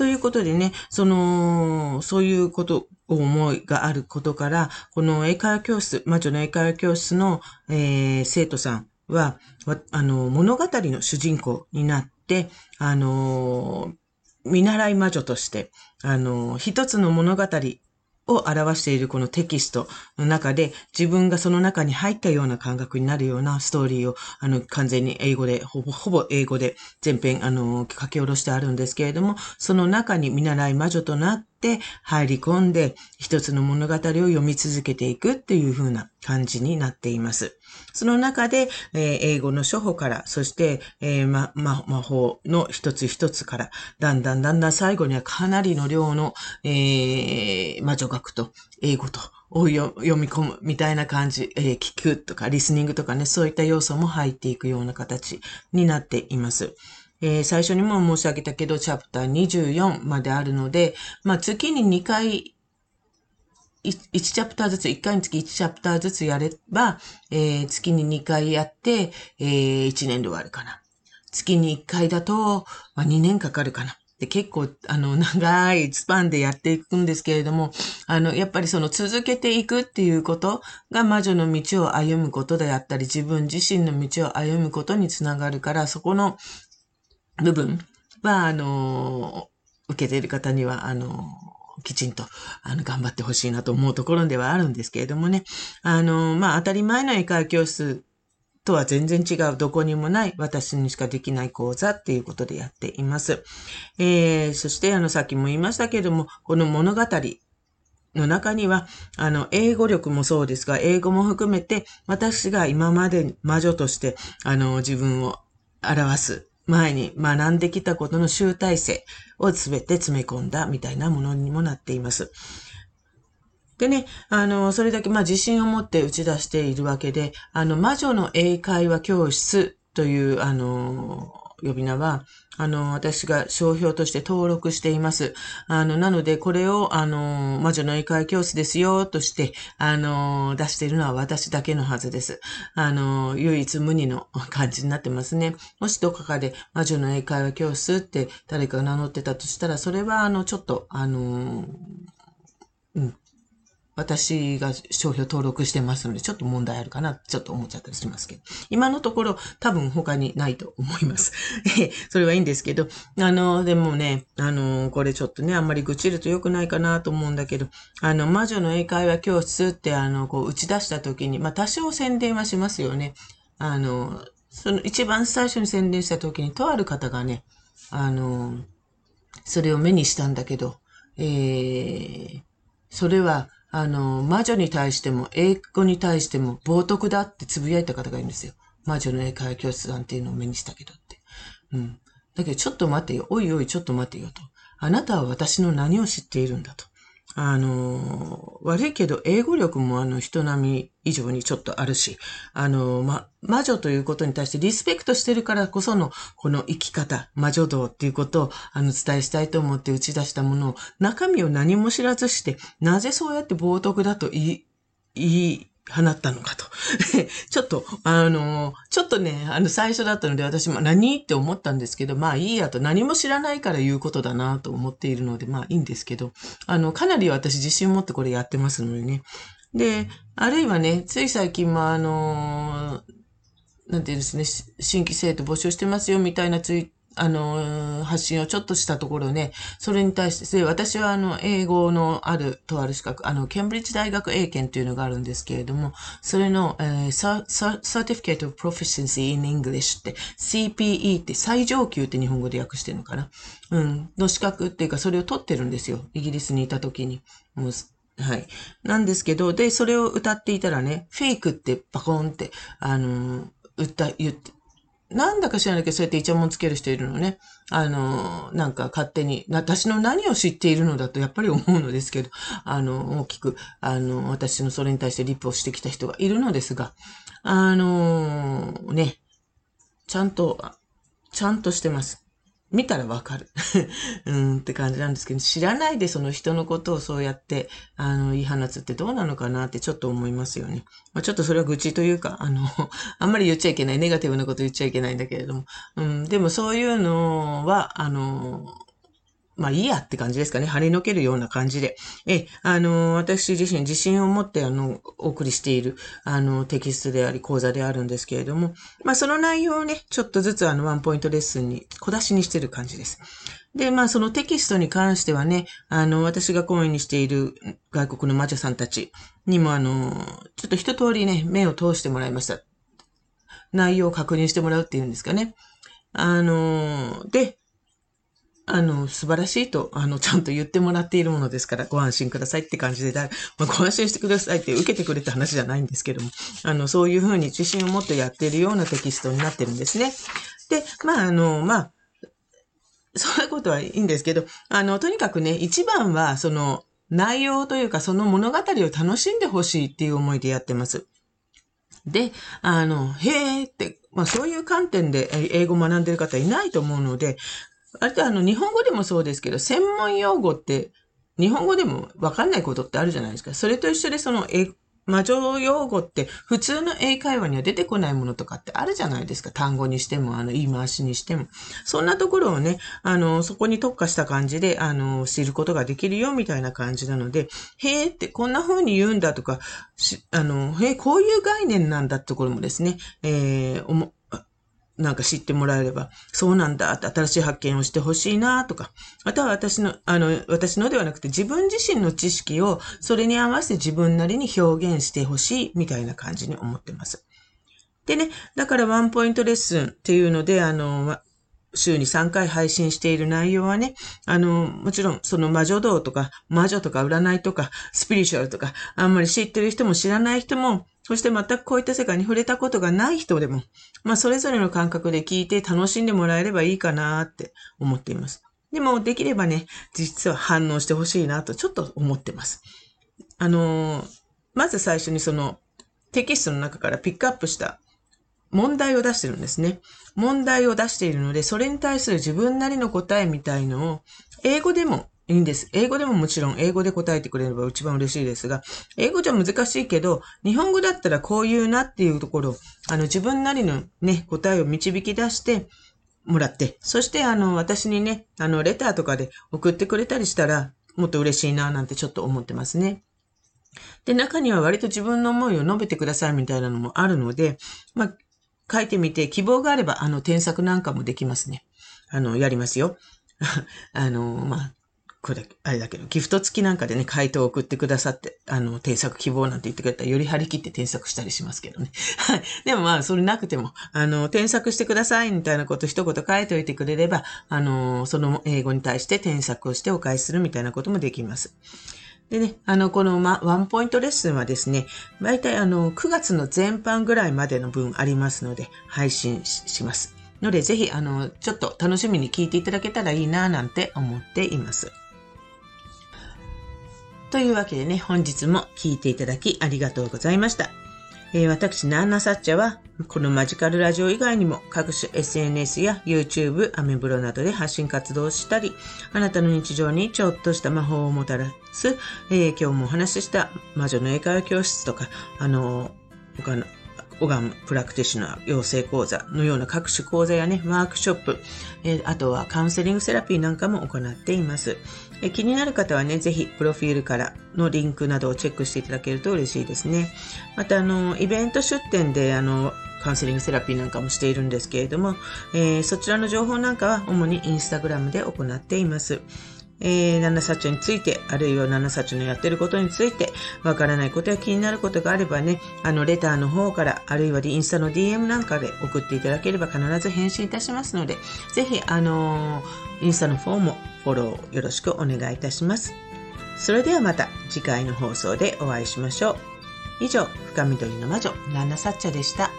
ということでね、その、そういうこと思いがあることから、この英会話教室、魔女の英会話教室の、えー、生徒さんは、あの、物語の主人公になって、あの、見習い魔女として、あの、一つの物語を表しているこのテキストの中で自分がその中に入ったような感覚になるようなストーリーをあの完全に英語で、ほぼほぼ英語で全編あの書き下ろしてあるんですけれども、その中に見習い魔女となって入り込んで一つの物語を読み続けていくっていう風な感じになっています。その中で、えー、英語の処方から、そして、えー、ま、ま、魔法の一つ一つから、だんだんだんだん最後にはかなりの量の、えー、魔女学と英語と、を読み込むみたいな感じ、えー、聞くとか、リスニングとかね、そういった要素も入っていくような形になっています。えー、最初にも申し上げたけど、チャプター24まであるので、まあ、月に2回1チャプターずつ、1回につき1チャプターずつやれば、えー、月に2回やって、えー、1年で終わるかな。月に1回だと、まあ、2年かかるかな。で結構、あの、長いスパンでやっていくんですけれども、あの、やっぱりその続けていくっていうことが魔女の道を歩むことであったり、自分自身の道を歩むことにつながるから、そこの部分は、あの、受けている方には、あの、きちんと、あの、頑張ってほしいなと思うところではあるんですけれどもね。あの、まあ、当たり前の英会教室とは全然違う、どこにもない、私にしかできない講座っていうことでやっています。えー、そして、あの、さっきも言いましたけれども、この物語の中には、あの、英語力もそうですが、英語も含めて、私が今まで魔女として、あの、自分を表す前に学んできたことの集大成を全て詰め込んだみたいなものにもなっています。でね、あの、それだけ、まあ、自信を持って打ち出しているわけで、あの、魔女の英会話教室という、あの、呼び名は、あの、私が商標として登録しています。あの、なので、これを、あの、魔女の英会教室ですよ、として、あの、出しているのは私だけのはずです。あの、唯一無二の感じになってますね。もしどこかで魔女の英会話教室って誰かが名乗ってたとしたら、それは、あの、ちょっと、あの、私が商標登録してますので、ちょっと問題あるかな、ちょっと思っちゃったりしますけど。今のところ多分他にないと思います。それはいいんですけど、あの、でもね、あの、これちょっとね、あんまり愚痴ると良くないかなと思うんだけど、あの、魔女の英会話教室って、あの、こう、打ち出した時に、まあ、多少宣伝はしますよね。あの、その一番最初に宣伝した時に、とある方がね、あの、それを目にしたんだけど、えー、それは、あの、魔女に対しても、英語に対しても、冒涜だって呟いた方がいるんですよ。魔女の英会話教室なんていうのを目にしたけどって。うん。だけど、ちょっと待てよ。おいおい、ちょっと待てよと。あなたは私の何を知っているんだと。あの、悪いけど、英語力もあの、人並み以上にちょっとあるし、あの、ま、魔女ということに対してリスペクトしてるからこその、この生き方、魔女道っていうことを、あの、伝えしたいと思って打ち出したものを、中身を何も知らずして、なぜそうやって冒涜だと言い、言い、放ったのかと。ちょっと、あの、ちょっとね、あの、最初だったので私も何？って思ったんですけど、まあいいやと、何も知らないから言うことだなと思っているので、まあいいんですけど、あの、かなり私自信を持ってこれやってますのでね。で、あるいはね、つい最近もあの、なんていうんですね、新規生徒募集してますよみたいなツイあの、発信をちょっとしたところね、それに対して、私はあの、英語のある、とある資格、あの、ケンブリッジ大学英検というのがあるんですけれども、それの、えー、Certificate of Proficiency in English って、CPE って最上級って日本語で訳してるのかな？うん。の資格っていうか、それを取ってるんですよ。イギリスにいた時に。もうはい。なんですけど、で、それを歌っていたらね、フェイクってバコンって、あの、歌、言って、なんだか知らないけど、そうやってイチャモンつける人いるのね。あの、なんか勝手に、私の何を知っているのだとやっぱり思うのですけど、あの、大きく、あの、私のそれに対してリップをしてきた人がいるのですが、あの、ね、ちゃんと、ちゃんとしてます。見たらわかる。うんって感じなんですけど、知らないでその人のことをそうやって、あの、言い放つってどうなのかなってちょっと思いますよね。まあ、ちょっとそれは愚痴というか、あの、あんまり言っちゃいけない、ネガティブなこと言っちゃいけないんだけれども、うん、でもそういうのは、あの、まあいいやって感じですかね。跳ねのけるような感じで。え、あの、私自身自信を持ってあの、お送りしている、あの、テキストであり講座であるんですけれども、まあその内容をね、ちょっとずつあの、ワンポイントレッスンに小出しにしてる感じです。で、まあそのテキストに関してはね、あの、私が講演にしている外国の魔女さんたちにもあの、ちょっと一通りね、目を通してもらいました。内容を確認してもらうっていうんですかね。あの、で、あの、素晴らしいと、あの、ちゃんと言ってもらっているものですから、ご安心くださいって感じでだ、まあ、ご安心してくださいって受けてくれた話じゃないんですけども、あの、そういうふうに自信を持ってやっているようなテキストになってるんですね。で、まあ、あの、まあ、そういうことはいいんですけど、あの、とにかくね、一番は、その、内容というか、その物語を楽しんでほしいっていう思いでやってます。で、あの、へーって、まあそういう観点で英語を学んでる方いないと思うので、あとあの、日本語でもそうですけど、専門用語って、日本語でもわかんないことってあるじゃないですか。それと一緒でその、え、魔女用語って普通の英会話には出てこないものとかってあるじゃないですか。単語にしても、あの、言い回しにしても。そんなところをね、あの、そこに特化した感じで、あの、知ることができるよみたいな感じなので、へーってこんな風に言うんだとか、しあの、へーこういう概念なんだってところもですね、えー、おも、なんか知ってもらえれば、そうなんだって新しい発見をしてほしいなとか、または私の、あの、私のではなくて自分自身の知識をそれに合わせて自分なりに表現してほしいみたいな感じに思ってます。でね、だからワンポイントレッスンっていうので、あの、週に3回配信している内容はね、あの、もちろんその魔女道とか魔女とか占いとかスピリチュアルとかあんまり知ってる人も知らない人もそして全くこういった世界に触れたことがない人でも、まあそれぞれの感覚で聞いて楽しんでもらえればいいかなって思っています。でもできればね、実は反応してほしいなとちょっと思ってます。あの、まず最初にそのテキストの中からピックアップした問題を出してるんですね。問題を出しているので、それに対する自分なりの答えみたいのを、英語でもいいんです。英語でももちろん英語で答えてくれれば一番嬉しいですが、英語じゃ難しいけど、日本語だったらこう言うなっていうところ、あの自分なりのね、答えを導き出してもらって、そしてあの私にね、あのレターとかで送ってくれたりしたら、もっと嬉しいななんてちょっと思ってますね。で、中には割と自分の思いを述べてくださいみたいなのもあるので、まあ、書いてみて希望があれば、あの、添削なんかもできますね。あの、やりますよ。あの、まあ、これ、あれだけど、ギフト付きなんかでね、回答を送ってくださって、あの、添削希望なんて言ってくれたら、より張り切って添削したりしますけどね。はい。でもまあ、それなくても、あの、添削してくださいみたいなこと一言書いておいてくれれば、あの、その英語に対して添削をしてお返しするみたいなこともできます。でね、あの、この、ま、ワンポイントレッスンはですね、大体あの、9月の前半ぐらいまでの分ありますので、配信します。ので、ぜひ、あの、ちょっと楽しみに聞いていただけたらいいな、なんて思っています。というわけでね、本日も聞いていただきありがとうございました。えー、私、ナンナサッチャは、このマジカルラジオ以外にも各種 SNS や YouTube、アメブロなどで発信活動したり、あなたの日常にちょっとした魔法をもたらす、えー、今日もお話しした魔女の英会話教室とか、あの、他のオガンプラクティシナー養成講座のような各種講座やね、ワークショップ、えー、あとはカウンセリングセラピーなんかも行っています。えー、気になる方はね、ぜひプロフィールからのリンクなどをチェックしていただけると嬉しいですね。また、あの、イベント出店で、あの、カウンセリングセラピーなんかもしているんですけれども、えー、そちらの情報なんかは主にインスタグラムで行っています。えー、ナナサチョについて、あるいはナナサチョのやってることについて、わからないことや気になることがあればね、あの、レターの方から、あるいはインスタの DM なんかで送っていただければ必ず返信いたしますので、ぜひ、あのー、インスタの方もフォローよろしくお願いいたします。それではまた次回の放送でお会いしましょう。以上、深緑の魔女、ナナサッチャでした。